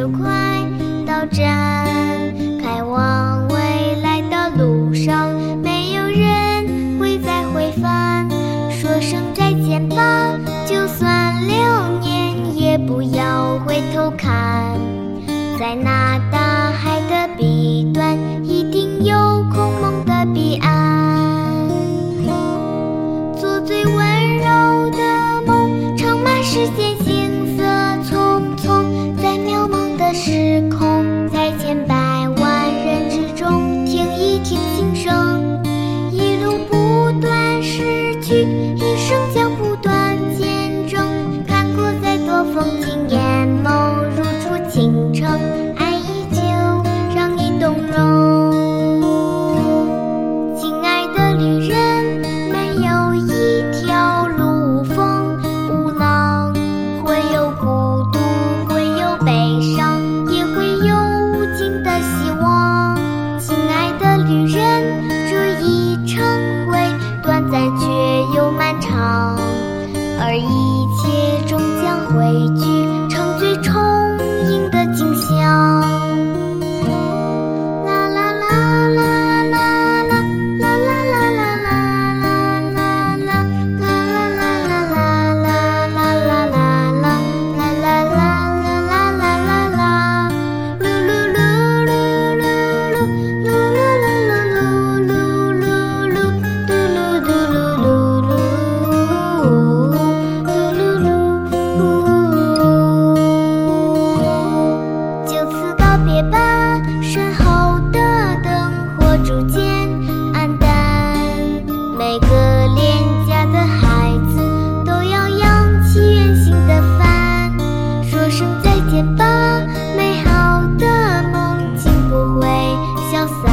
就快到站，开往未来的路上，没有人会再回返，说声再见吧，就算留念也不要回头看。在那大海的彼端。雨挥潇洒